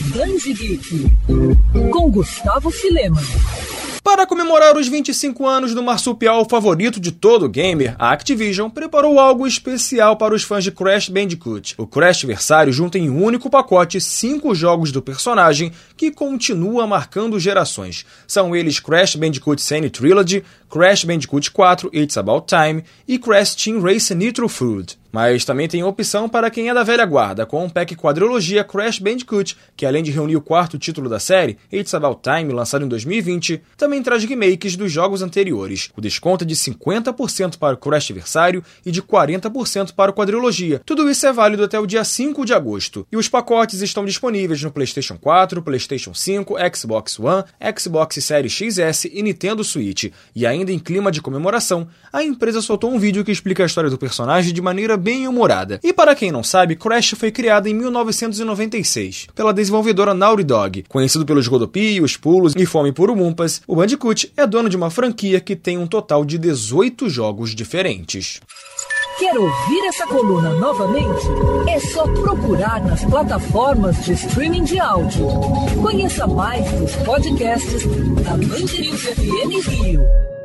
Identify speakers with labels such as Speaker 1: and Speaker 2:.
Speaker 1: Dandy Geek, com Gustavo Filema.
Speaker 2: Para comemorar os 25 anos do marsupial favorito de todo gamer, a Activision preparou algo especial para os fãs de Crash Bandicoot. O Crash Versário junta em um único pacote cinco jogos do personagem que continua marcando gerações. São eles Crash Bandicoot Sane Trilogy, Crash Bandicoot 4 It's About Time e Crash Team Race Nitro Food. Mas também tem opção para quem é da velha guarda, com o pack quadrilogia Crash Bandicoot, que além de reunir o quarto título da série, It's About Time, lançado em 2020, também traz remakes dos jogos anteriores. O desconto é de 50% para o Crash Versário e de 40% para o quadrilogia. Tudo isso é válido até o dia 5 de agosto. E os pacotes estão disponíveis no PlayStation 4, PlayStation 5, Xbox One, Xbox Series XS e Nintendo Switch. E ainda em clima de comemoração, a empresa soltou um vídeo que explica a história do personagem de maneira bem humorada. E para quem não sabe, Crash foi criado em 1996 pela desenvolvedora Naughty Dog. Conhecido pelos rodopios, pulos e fome por umpas, o Bandicoot é dono de uma franquia que tem um total de 18 jogos diferentes.
Speaker 1: Quer ouvir essa coluna novamente? É só procurar nas plataformas de streaming de áudio. Conheça mais dos podcasts da Band News FM Rio.